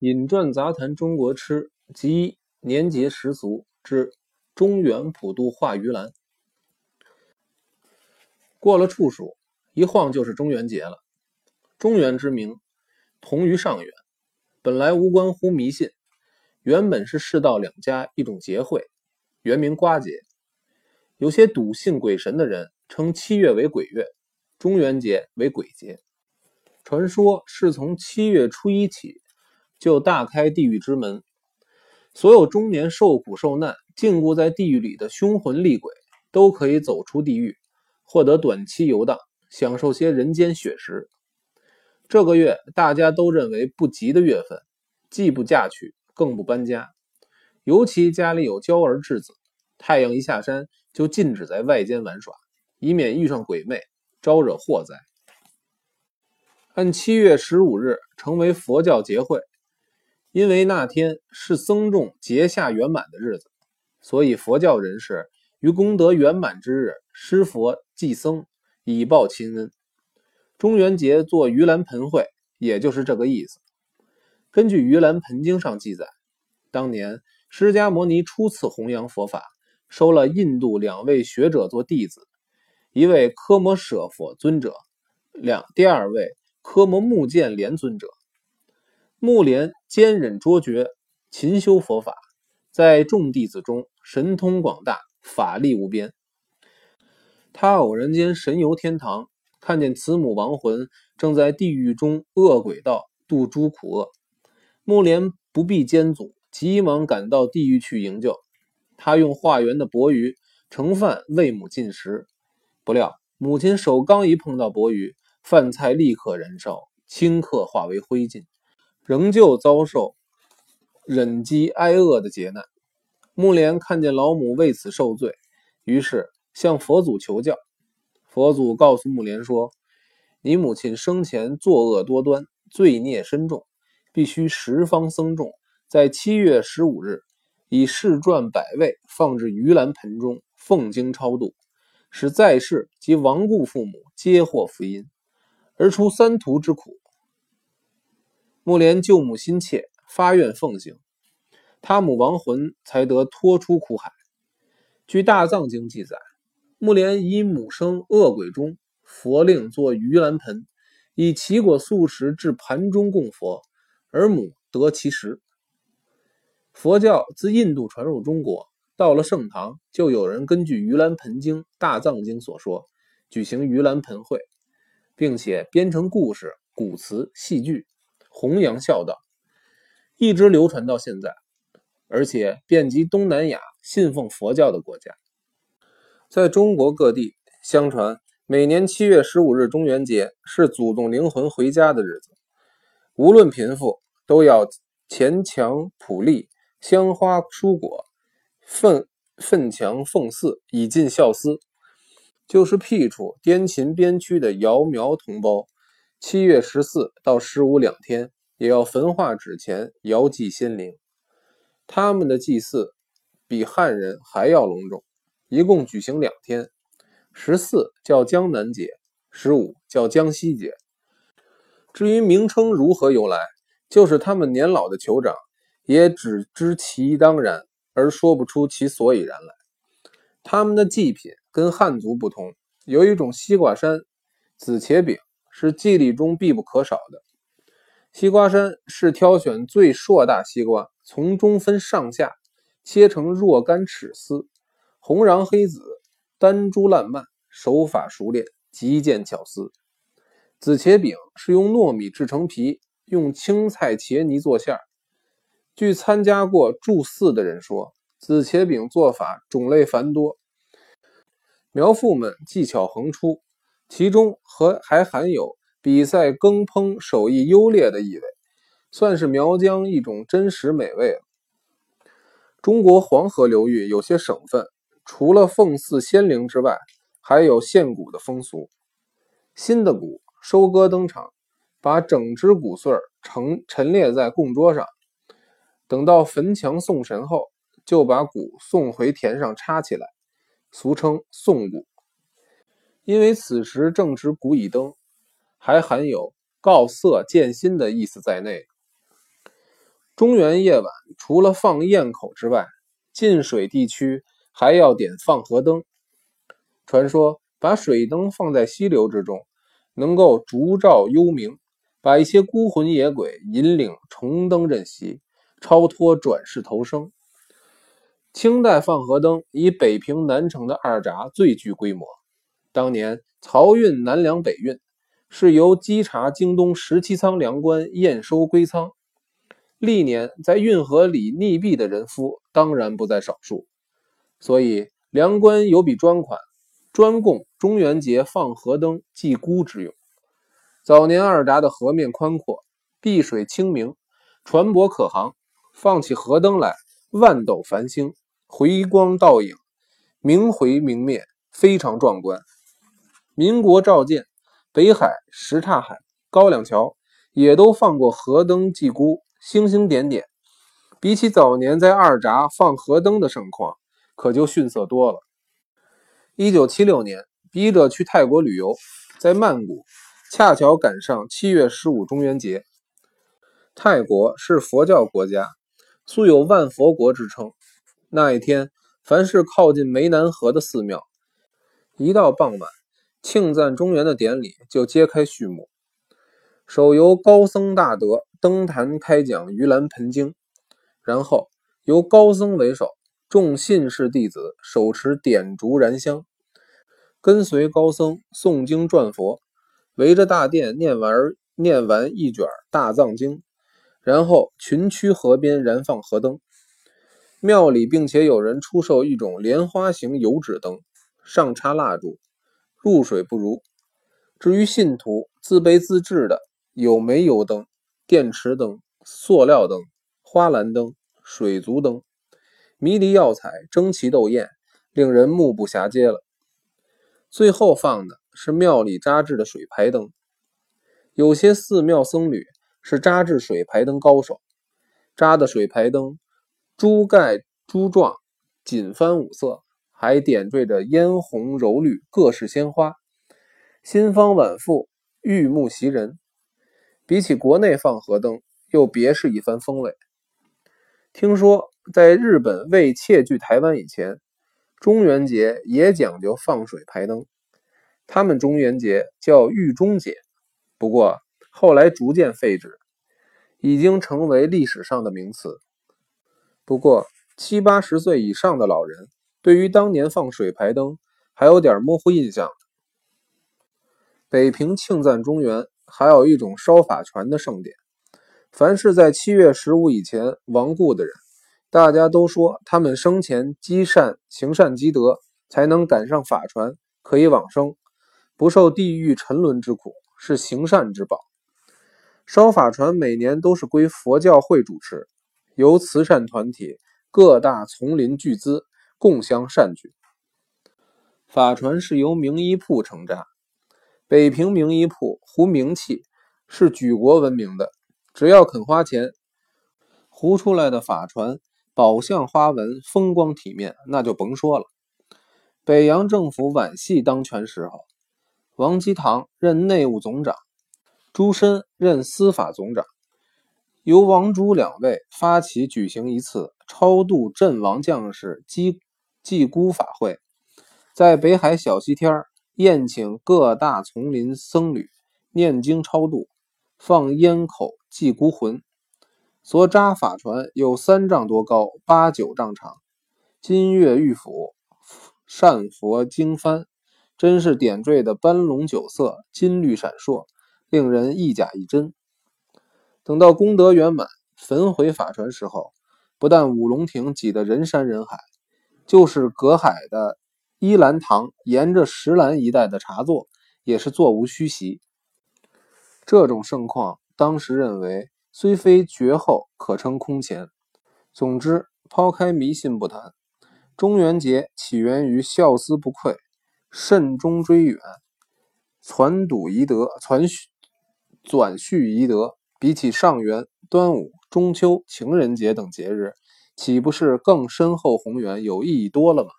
饮馔杂谈中国吃及年节时俗之中原普渡化盂兰。过了处暑，一晃就是中元节了。中元之名，同于上元，本来无关乎迷信，原本是世道两家一种节会，原名瓜节。有些笃信鬼神的人称七月为鬼月，中元节为鬼节。传说是从七月初一起，就大开地狱之门，所有中年受苦受难、禁锢在地狱里的凶魂厉鬼，都可以走出地狱。获得短期游荡，享受些人间血食。这个月大家都认为不吉的月份，既不嫁娶，更不搬家。尤其家里有娇儿稚子，太阳一下山就禁止在外间玩耍，以免遇上鬼魅，招惹祸灾。按七月十五日成为佛教节会，因为那天是僧众结下圆满的日子，所以佛教人士于功德圆满之日施佛。祭僧以报亲恩，中元节做盂兰盆会，也就是这个意思。根据《盂兰盆经》上记载，当年释迦牟尼初次弘扬佛法，收了印度两位学者做弟子，一位科摩舍佛尊者，两第二位科摩目犍连尊者。木莲坚忍卓绝，勤修佛法，在众弟子中神通广大，法力无边。他偶然间神游天堂，看见慈母亡魂正在地狱中恶鬼道度诸苦厄。木莲不避艰阻，急忙赶到地狱去营救。他用化缘的钵盂盛饭喂母进食，不料母亲手刚一碰到钵盂，饭菜立刻燃烧，顷刻化为灰烬，仍旧遭受忍饥挨饿的劫难。木莲看见老母为此受罪，于是。向佛祖求教，佛祖告诉木莲说：“你母亲生前作恶多端，罪孽深重，必须十方僧众在七月十五日以世传百味放置盂兰盆中，奉经超度，使在世及亡故父母皆获福音，而出三途之苦。”木莲救母心切，发愿奉行，他母亡魂才得脱出苦海。据《大藏经》记载。木莲以母生恶鬼中，佛令作盂兰盆，以奇果素食至盘中供佛，而母得其食。佛教自印度传入中国，到了盛唐，就有人根据《盂兰盆经》《大藏经》所说，举行盂兰盆会，并且编成故事、古词、戏剧，弘扬孝道，一直流传到现在，而且遍及东南亚信奉佛教的国家。在中国各地，相传每年七月十五日中元节是祖宗灵魂回家的日子。无论贫富，都要前墙普利，香花蔬果，奋奋强奉祀，以尽孝思。就是僻处滇秦边区的瑶苗同胞，七月十四到十五两天，也要焚化纸钱，遥祭先灵。他们的祭祀比汉人还要隆重。一共举行两天，十四叫江南节，十五叫江西节。至于名称如何由来，就是他们年老的酋长也只知其当然，而说不出其所以然来。他们的祭品跟汉族不同，有一种西瓜山紫茄饼是祭礼中必不可少的。西瓜山是挑选最硕大西瓜，从中分上下，切成若干尺丝。红瓤黑籽，丹珠烂漫，手法熟练，极见巧思。紫茄饼是用糯米制成皮，用青菜茄泥做馅儿。据参加过祝祀的人说，紫茄饼做法种类繁多，苗妇们技巧横出，其中和还含有比赛羹烹手艺优劣的意味，算是苗疆一种真实美味了。中国黄河流域有些省份。除了奉祀仙灵之外，还有献骨的风俗。新的谷收割登场，把整只谷穗盛陈列在供桌上，等到焚墙送神后，就把谷送回田上插起来，俗称送谷。因为此时正值谷已登，还含有告色见新的意思在内。中元夜晚除了放焰口之外，进水地区还要点放河灯。传说把水灯放在溪流之中，能够烛照幽冥，把一些孤魂野鬼引领重登任席，超脱转世投生。清代放河灯以北平南城的二闸最具规模。当年漕运南粮北运，是由稽查京东十七仓粮官验收归仓。历年在运河里溺毙的人夫当然不在少数，所以粮官有笔专款，专供中元节放河灯祭孤之用。早年二闸的河面宽阔，碧水清明，船舶可航，放起河灯来，万斗繁星，回光倒影，明回明灭，非常壮观。民国召见，北海、什刹海、高粱桥也都放过河灯祭孤，星星点点。比起早年在二闸放河灯的盛况，可就逊色多了。一九七六年，笔者去泰国旅游，在曼谷恰巧赶上七月十五中元节。泰国是佛教国家，素有万佛国之称。那一天，凡是靠近湄南河的寺庙，一到傍晚。庆赞中原的典礼就揭开序幕，首由高僧大德登坛开讲《盂兰盆经》，然后由高僧为首，众信士弟子手持点烛燃香，跟随高僧诵经转佛，围着大殿念完念完一卷大藏经，然后群驱河边燃放河灯。庙里并且有人出售一种莲花形油纸灯，上插蜡烛。入水不如。至于信徒自备自制的，有煤油灯、电池灯、塑料灯、花篮灯、水族灯，迷离耀彩，争奇斗艳，令人目不暇接了。最后放的是庙里扎制的水牌灯，有些寺庙僧侣是扎制水牌灯高手，扎的水牌灯珠盖珠状，锦帆五色。还点缀着嫣红柔绿各式鲜花，新方晚复，玉目袭人。比起国内放河灯，又别是一番风味。听说在日本未窃据台湾以前，中元节也讲究放水排灯，他们中元节叫玉中节，不过后来逐渐废止，已经成为历史上的名词。不过七八十岁以上的老人。对于当年放水牌灯还有点模糊印象。北平庆赞中原还有一种烧法船的盛典，凡是在七月十五以前亡故的人，大家都说他们生前积善行善积德，才能赶上法船，可以往生，不受地狱沉沦之苦，是行善之宝。烧法船每年都是归佛教会主持，由慈善团体各大丛林巨资。共襄善举。法船是由名医铺承扎，北平名医铺胡名器是举国闻名的，只要肯花钱，糊出来的法船宝相花纹风光体面，那就甭说了。北洋政府皖系当权时候，王基堂任内务总长，朱深任司法总长，由王朱两位发起举行一次超度阵亡将士祭。祭孤法会，在北海小西天宴请各大丛林僧侣念经超度，放烟口祭孤魂。所扎法船有三丈多高，八九丈长，金月玉斧，善佛经幡，真是点缀的斑龙九色，金绿闪烁，令人一假一真。等到功德圆满，焚毁法船时候，不但五龙亭挤得人山人海。就是隔海的依兰堂，沿着石兰一带的茶座也是座无虚席。这种盛况，当时认为虽非绝后，可称空前。总之，抛开迷信不谈，中元节起源于孝思不愧，慎终追远，传笃遗德，传续转续遗德。比起上元、端午、中秋、情人节等节日。岂不是更深厚宏远、有意义多了吗？